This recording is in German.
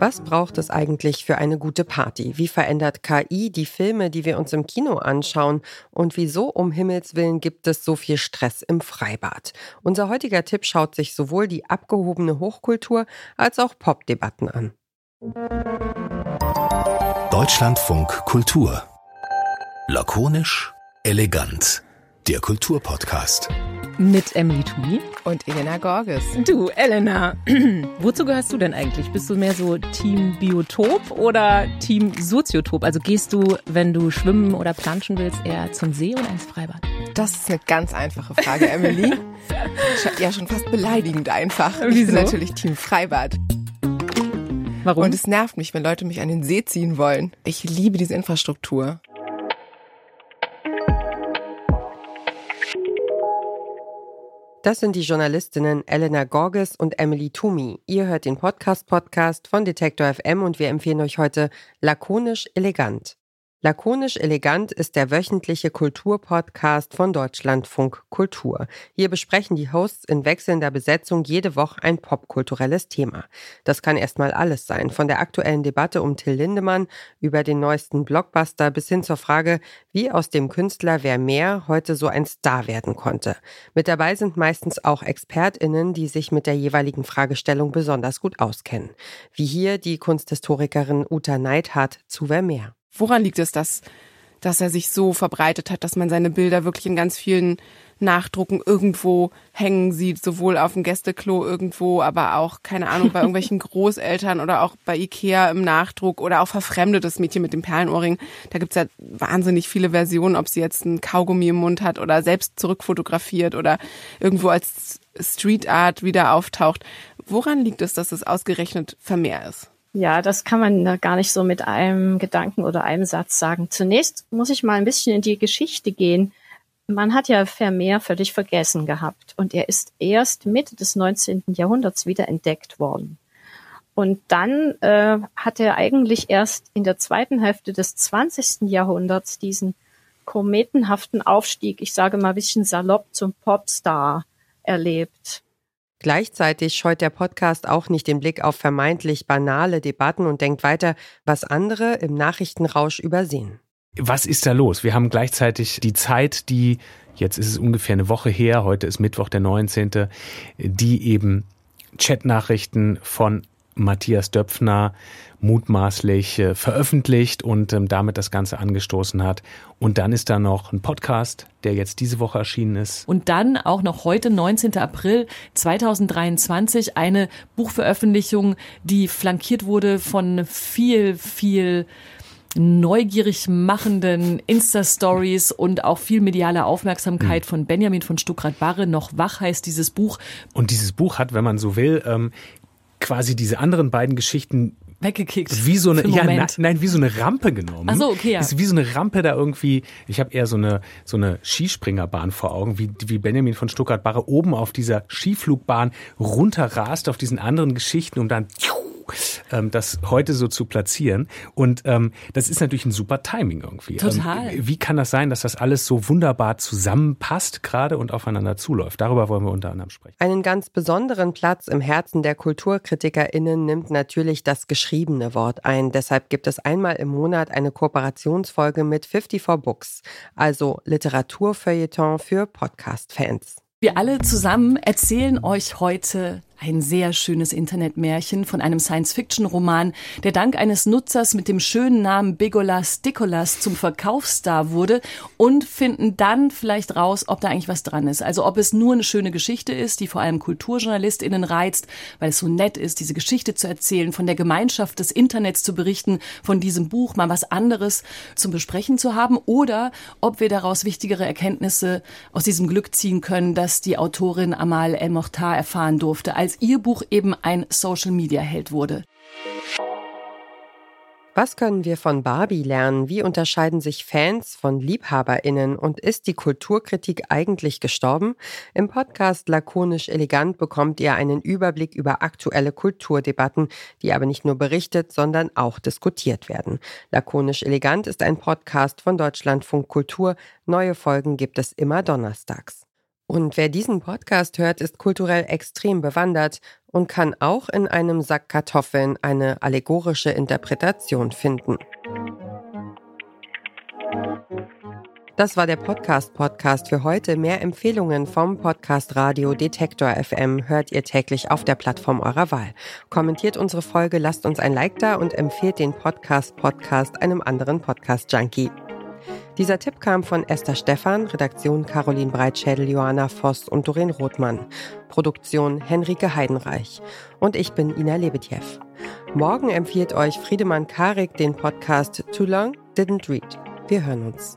Was braucht es eigentlich für eine gute Party? Wie verändert KI die Filme, die wir uns im Kino anschauen? Und wieso um Himmels willen gibt es so viel Stress im Freibad? Unser heutiger Tipp schaut sich sowohl die abgehobene Hochkultur als auch Popdebatten an. Deutschlandfunk Kultur. Lakonisch, elegant. Der Kulturpodcast mit Emily Tui und Elena Gorges. Du, Elena, wozu gehörst du denn eigentlich? Bist du mehr so Team Biotop oder Team Soziotop? Also gehst du, wenn du schwimmen oder planschen willst, eher zum See oder ins Freibad? Das ist eine ganz einfache Frage, Emily. ja, schon fast beleidigend einfach. Wieso? Ich bin natürlich Team Freibad. Warum? Und es nervt mich, wenn Leute mich an den See ziehen wollen. Ich liebe diese Infrastruktur. Das sind die Journalistinnen Elena Gorges und Emily Toomey. Ihr hört den Podcast-Podcast von Detektor FM und wir empfehlen euch heute lakonisch elegant. Lakonisch elegant ist der wöchentliche Kulturpodcast von Deutschlandfunk Kultur. Hier besprechen die Hosts in wechselnder Besetzung jede Woche ein popkulturelles Thema. Das kann erstmal alles sein, von der aktuellen Debatte um Till Lindemann über den neuesten Blockbuster bis hin zur Frage, wie aus dem Künstler Wer mehr heute so ein Star werden konnte. Mit dabei sind meistens auch ExpertInnen, die sich mit der jeweiligen Fragestellung besonders gut auskennen. Wie hier die Kunsthistorikerin Uta Neidhardt zu Wer mehr. Woran liegt es, dass, dass er sich so verbreitet hat, dass man seine Bilder wirklich in ganz vielen Nachdrucken irgendwo hängen sieht, sowohl auf dem Gästeklo irgendwo, aber auch, keine Ahnung, bei irgendwelchen Großeltern oder auch bei Ikea im Nachdruck oder auch verfremdetes Mädchen mit dem Perlenohrring. Da gibt's ja wahnsinnig viele Versionen, ob sie jetzt ein Kaugummi im Mund hat oder selbst zurückfotografiert oder irgendwo als Street Art wieder auftaucht. Woran liegt es, dass es ausgerechnet Vermehr ist? Ja, das kann man gar nicht so mit einem Gedanken oder einem Satz sagen. Zunächst muss ich mal ein bisschen in die Geschichte gehen. Man hat ja Vermeer völlig vergessen gehabt und er ist erst Mitte des 19. Jahrhunderts wieder entdeckt worden. Und dann äh, hat er eigentlich erst in der zweiten Hälfte des 20. Jahrhunderts diesen kometenhaften Aufstieg, ich sage mal ein bisschen salopp, zum Popstar erlebt. Gleichzeitig scheut der Podcast auch nicht den Blick auf vermeintlich banale Debatten und denkt weiter, was andere im Nachrichtenrausch übersehen. Was ist da los? Wir haben gleichzeitig die Zeit, die, jetzt ist es ungefähr eine Woche her, heute ist Mittwoch der 19., die eben Chatnachrichten von Matthias Döpfner mutmaßlich äh, veröffentlicht und ähm, damit das Ganze angestoßen hat. Und dann ist da noch ein Podcast, der jetzt diese Woche erschienen ist. Und dann auch noch heute, 19. April 2023, eine Buchveröffentlichung, die flankiert wurde von viel, viel neugierig machenden Insta-Stories und auch viel mediale Aufmerksamkeit mhm. von Benjamin von Stuckrad-Barre. Noch wach heißt dieses Buch. Und dieses Buch hat, wenn man so will, ähm, quasi diese anderen beiden Geschichten weggekickt. Wie so eine, ja, nein, nein, wie so eine Rampe genommen. Ach so, okay, ja. Ist wie so eine Rampe da irgendwie, ich habe eher so eine, so eine Skispringerbahn vor Augen, wie, wie Benjamin von Stuttgart-Barre oben auf dieser Skiflugbahn runterrast auf diesen anderen Geschichten, um dann ähm, das heute so zu platzieren. Und ähm, das ist natürlich ein super Timing irgendwie. Total. Ähm, wie kann das sein, dass das alles so wunderbar zusammenpasst gerade und aufeinander zuläuft? Darüber wollen wir unter anderem sprechen. Einen ganz besonderen Platz im Herzen der KulturkritikerInnen nimmt natürlich das geschriebene Wort ein. Deshalb gibt es einmal im Monat eine Kooperationsfolge mit 54 Books, also Literaturfeuilleton für Podcast-Fans. Wir alle zusammen erzählen euch heute ein sehr schönes Internetmärchen von einem Science-Fiction-Roman, der dank eines Nutzers mit dem schönen Namen Bigolas Dikolas zum Verkaufsstar wurde. Und finden dann vielleicht raus, ob da eigentlich was dran ist. Also ob es nur eine schöne Geschichte ist, die vor allem KulturjournalistInnen reizt, weil es so nett ist, diese Geschichte zu erzählen, von der Gemeinschaft des Internets zu berichten, von diesem Buch mal was anderes zum Besprechen zu haben. Oder ob wir daraus wichtigere Erkenntnisse aus diesem Glück ziehen können, dass die Autorin Amal El-Mohtar erfahren durfte, als ihr Buch eben ein Social-Media-Held wurde. Was können wir von Barbie lernen? Wie unterscheiden sich Fans von Liebhaberinnen? Und ist die Kulturkritik eigentlich gestorben? Im Podcast Lakonisch Elegant bekommt ihr einen Überblick über aktuelle Kulturdebatten, die aber nicht nur berichtet, sondern auch diskutiert werden. Lakonisch Elegant ist ein Podcast von Deutschlandfunk Kultur. Neue Folgen gibt es immer donnerstags. Und wer diesen Podcast hört, ist kulturell extrem bewandert und kann auch in einem Sack Kartoffeln eine allegorische Interpretation finden. Das war der Podcast-Podcast für heute. Mehr Empfehlungen vom Podcast Radio Detektor FM hört ihr täglich auf der Plattform eurer Wahl. Kommentiert unsere Folge, lasst uns ein Like da und empfehlt den Podcast-Podcast einem anderen Podcast-Junkie. Dieser Tipp kam von Esther Stephan, Redaktion Caroline Breitschädel, Johanna Voss und Doreen Rothmann, Produktion Henrike Heidenreich und ich bin Ina Lebetjew. Morgen empfiehlt euch Friedemann Karik den Podcast Too Long Didn't Read. Wir hören uns.